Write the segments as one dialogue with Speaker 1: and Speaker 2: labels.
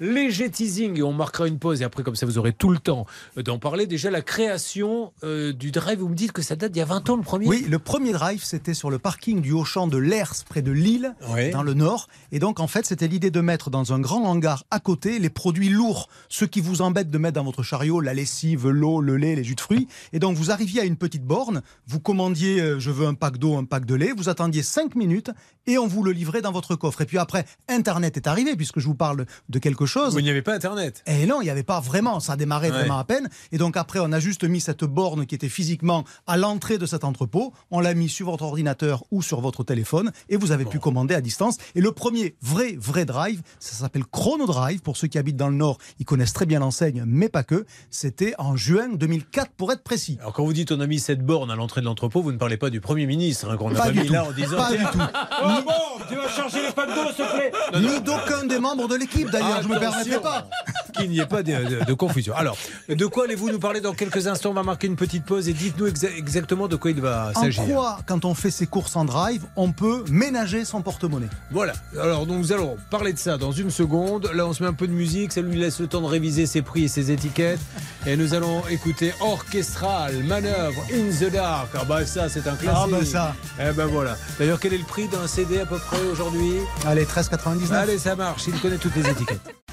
Speaker 1: léger teasing et on marquera une pause et après comme ça vous aurez tout le temps d'en parler. Déjà la création euh, du drive, vous me dites que ça date d'il y a 20 ans le premier?
Speaker 2: Oui, le premier drive c'était sur le parking du Haut-Champ de Lers près de Lille, dans le nord. Et donc en fait c'était l'idée de mettre dans un grand hangar à côté les produits lourds, ceux qui vous embêtent de mettre dans votre chariot, la lessive, l'eau, le lait, les jus de fruits. Et donc vous arriviez à une petite borne, vous commandiez euh, je veux un pack d'eau, un pack de lait, vous attendiez 5 minutes et on vous le livrait dans votre coffre. Et puis après, Internet est arrivé puisque je vous parle de quelque chose.
Speaker 1: Où il n'y avait pas Internet.
Speaker 2: Et eh non, il n'y avait pas vraiment. Ça démarrait vraiment à peine. Et donc après, on a juste mis cette borne qui était physiquement à l'entrée de cet entrepôt. On l'a mis sur votre ordinateur ou sur votre téléphone et vous avez pu commander à distance. Et le premier vrai, vrai drive, ça s'appelle Chrono Drive. Pour ceux qui habitent dans le Nord, ils connaissent très bien l'enseigne, mais pas que. C'était en juin 2004 pour être précis.
Speaker 1: Alors quand vous dites on a mis cette borne à l'entrée de l'entrepôt, vous ne parlez pas du Premier ministre hein, qu'on a pas, mis là en disant.
Speaker 2: Pas du tout.
Speaker 1: Oh, bon, tu vas charger les d'eau, s'il te plaît.
Speaker 2: Ni d'aucun des membres de l'équipe d'ailleurs, je ne me permettrai pas.
Speaker 1: Qu'il n'y ait pas de, confusion. Alors, de quoi allez-vous nous parler dans quelques instants On va marquer une petite pause et dites-nous exactement de quoi il va s'agir.
Speaker 2: En quoi, quand on fait ses courses en drive, on peut ménager son porte-monnaie?
Speaker 1: Voilà. Alors, donc, nous allons parler de ça dans une seconde. Là, on se met un peu de musique, ça lui laisse le temps de réviser ses prix et ses étiquettes. Et nous allons écouter Orchestral, Manœuvre, In the Dark. Ah bah ça, c'est un classique.
Speaker 2: Ah bah ça.
Speaker 1: Eh ben voilà. D'ailleurs, quel est le prix d'un CD à peu près aujourd'hui?
Speaker 2: Allez, 13,99.
Speaker 1: Allez, ça marche. Il connaît toutes les étiquettes.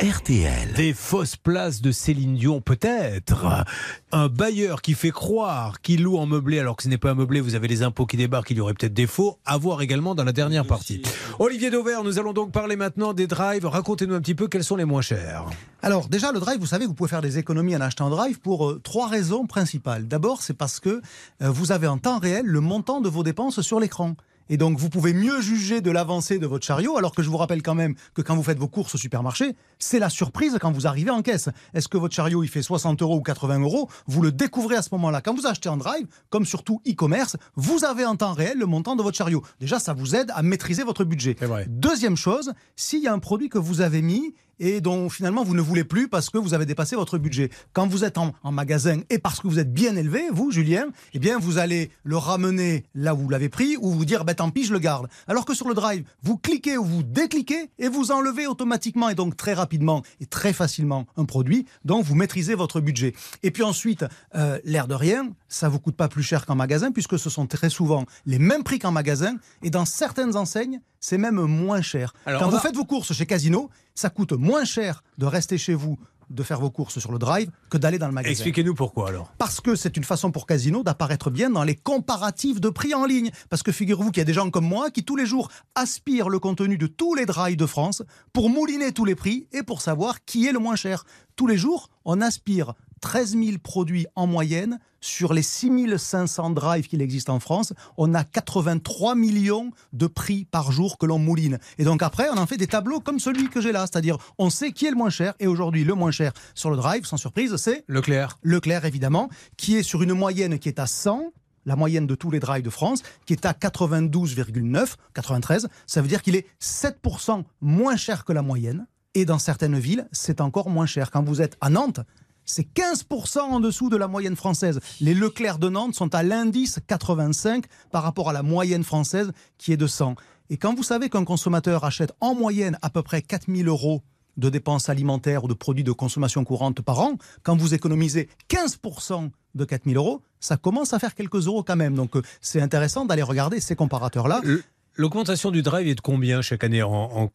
Speaker 3: RTL.
Speaker 1: Des fausses places de Céline Dion, peut-être. Un bailleur qui fait croire qu'il loue en meublé alors que ce n'est pas un meublé, vous avez les impôts qui débarquent, il y aurait peut-être des faux. À voir également dans la dernière partie. Olivier Dauvert, nous allons donc parler maintenant des drives. Racontez-nous un petit peu quels sont les moins chers.
Speaker 2: Alors, déjà, le drive, vous savez, vous pouvez faire des économies en achetant un drive pour euh, trois raisons principales. D'abord, c'est parce que euh, vous avez en temps réel le montant de vos dépenses sur l'écran. Et donc, vous pouvez mieux juger de l'avancée de votre chariot, alors que je vous rappelle quand même que quand vous faites vos courses au supermarché, c'est la surprise quand vous arrivez en caisse. Est-ce que votre chariot, il fait 60 euros ou 80 euros Vous le découvrez à ce moment-là. Quand vous achetez en drive, comme surtout e-commerce, vous avez en temps réel le montant de votre chariot. Déjà, ça vous aide à maîtriser votre budget. Deuxième chose, s'il y a un produit que vous avez mis et dont finalement vous ne voulez plus parce que vous avez dépassé votre budget. Quand vous êtes en, magasin et parce que vous êtes bien élevé, vous, Julien, eh bien vous allez le ramener là où vous l'avez pris ou vous dire ben, tant pis, je le garde. Alors que sur le drive, vous cliquez ou vous décliquez et vous enlevez automatiquement et donc très rapidement et très facilement un produit. Donc vous maîtrisez votre budget. Et puis ensuite, euh, l'air de rien, ça vous coûte pas plus cher qu'en magasin puisque ce sont très souvent les mêmes prix qu'en magasin et dans certaines enseignes, c'est même moins cher. Quand vous faites vos courses chez Casino, ça coûte moins cher de rester chez vous de faire vos courses sur le drive que d'aller dans le magasin.
Speaker 1: Expliquez-nous pourquoi alors.
Speaker 2: Parce que c'est une façon pour Casino d'apparaître bien dans les comparatifs de prix en ligne. Parce que figurez-vous qu'il y a des gens comme moi qui tous les jours aspirent le contenu de tous les drives de France pour mouliner tous les prix et pour savoir qui est le moins cher. Tous les jours, on aspire 13 000 produits en moyenne sur les 6500 drives qu'il existe en France, on a 83 millions de prix par jour que l'on mouline. Et donc après, on en fait des tableaux comme celui que j'ai là, c'est-à-dire on sait qui est le moins cher. Et aujourd'hui, le moins cher sur le drive, sans surprise, c'est
Speaker 1: Leclerc.
Speaker 2: Leclerc, évidemment, qui est sur une moyenne qui est à 100 la moyenne de tous les drives de France, qui est à 92,9, 93. Ça veut dire qu'il est 7% moins cher que la moyenne. Et dans certaines villes, c'est encore moins cher. Quand vous êtes à Nantes, c'est 15% en dessous de la moyenne française. Les Leclerc de Nantes sont à l'indice 85 par rapport à la moyenne française qui est de 100. Et quand vous savez qu'un consommateur achète en moyenne à peu près 4000 euros de dépenses alimentaires ou de produits de consommation courante par an, quand vous économisez 15% de 4000 euros, ça commence à faire quelques euros quand même. Donc euh, c'est intéressant d'aller regarder ces comparateurs-là.
Speaker 1: L'augmentation du drive est de combien chaque année en,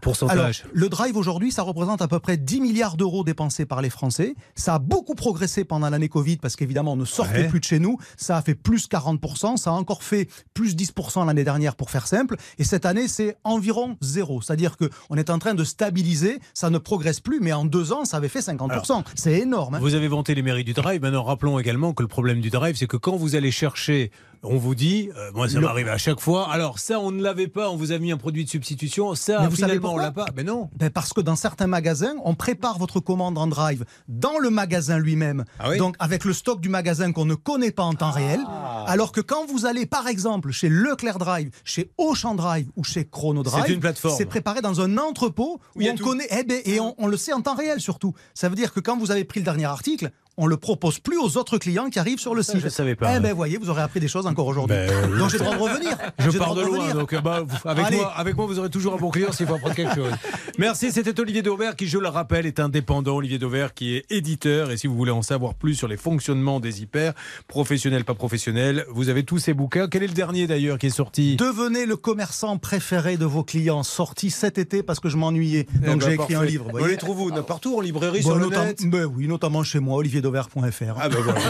Speaker 1: pourcentage
Speaker 2: Le drive aujourd'hui, ça représente à peu près 10 milliards d'euros dépensés par les Français. Ça a beaucoup progressé pendant l'année Covid parce qu'évidemment, on ne sortait plus de chez nous. Ça a fait plus 40%. Ça a encore fait plus 10% l'année dernière pour faire simple. Et cette année, c'est environ zéro. C'est-à-dire qu'on est en train de stabiliser. Ça ne progresse plus, mais en deux ans, ça avait fait 50%. C'est énorme. Hein.
Speaker 1: vous avez vanté les mairies du drive. Maintenant, rappelons également que le problème du drive, c'est que quand vous allez chercher on vous dit, euh, moi ça m'arrive à chaque fois, alors ça on ne l'avait pas, on vous a mis un produit de substitution, ça
Speaker 2: Mais vous
Speaker 1: finalement
Speaker 2: on
Speaker 1: l'a pas.
Speaker 2: Mais non. Ben parce que dans certains magasins, on prépare votre commande en drive dans le magasin lui-même. Ah Donc avec le stock du magasin qu'on ne connaît pas en temps ah. réel. Alors que quand vous allez par exemple chez Leclerc Drive, chez Auchan Drive ou chez Chrono Drive,
Speaker 1: c'est une plateforme.
Speaker 2: C'est préparé dans un entrepôt où, on connaît eh ben, et on, on le sait en temps réel surtout. Ça veut dire que quand vous avez pris le dernier article, on le propose plus aux autres clients qui arrivent sur le
Speaker 1: Ça,
Speaker 2: site.
Speaker 1: je savais pas.
Speaker 2: Eh ben, voyez, vous aurez appris des choses encore aujourd'hui.
Speaker 1: Ben,
Speaker 2: donc j'ai le droit de revenir.
Speaker 1: Je pars
Speaker 2: droit
Speaker 1: de loin, donc euh, bah, vous- avec,
Speaker 2: Allez.
Speaker 1: moi, avec moi, vous aurez toujours un bon client s'il faut apprendre quelque chose. Merci, c'était Olivier Dauvert qui, je le rappelle, est indépendant. Olivier Dauvert qui est éditeur. Et si vous voulez en savoir plus sur les fonctionnements des hyper, professionnels, pas professionnels, vous avez tous ces bouquins. Quel est le dernier d'ailleurs qui est sorti?
Speaker 2: Devenez le commerçant préféré de vos clients, sorti cet été parce que je m'ennuyais.
Speaker 1: Eh
Speaker 2: Donc
Speaker 1: ben,
Speaker 2: j'ai écrit un livre. vous
Speaker 1: les trouve où Partout en librairie,
Speaker 2: Bon,
Speaker 1: sur le net
Speaker 2: ben oui, notamment chez moi, olivierdauvert.fr.
Speaker 1: Ah ben voilà.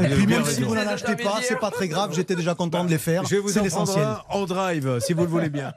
Speaker 2: Et puis même si vous n'en achetez pas, c'est pas très grave, j'étais déjà content de les faire.
Speaker 1: Je vais vous en un en drive, si vous le voulez bien.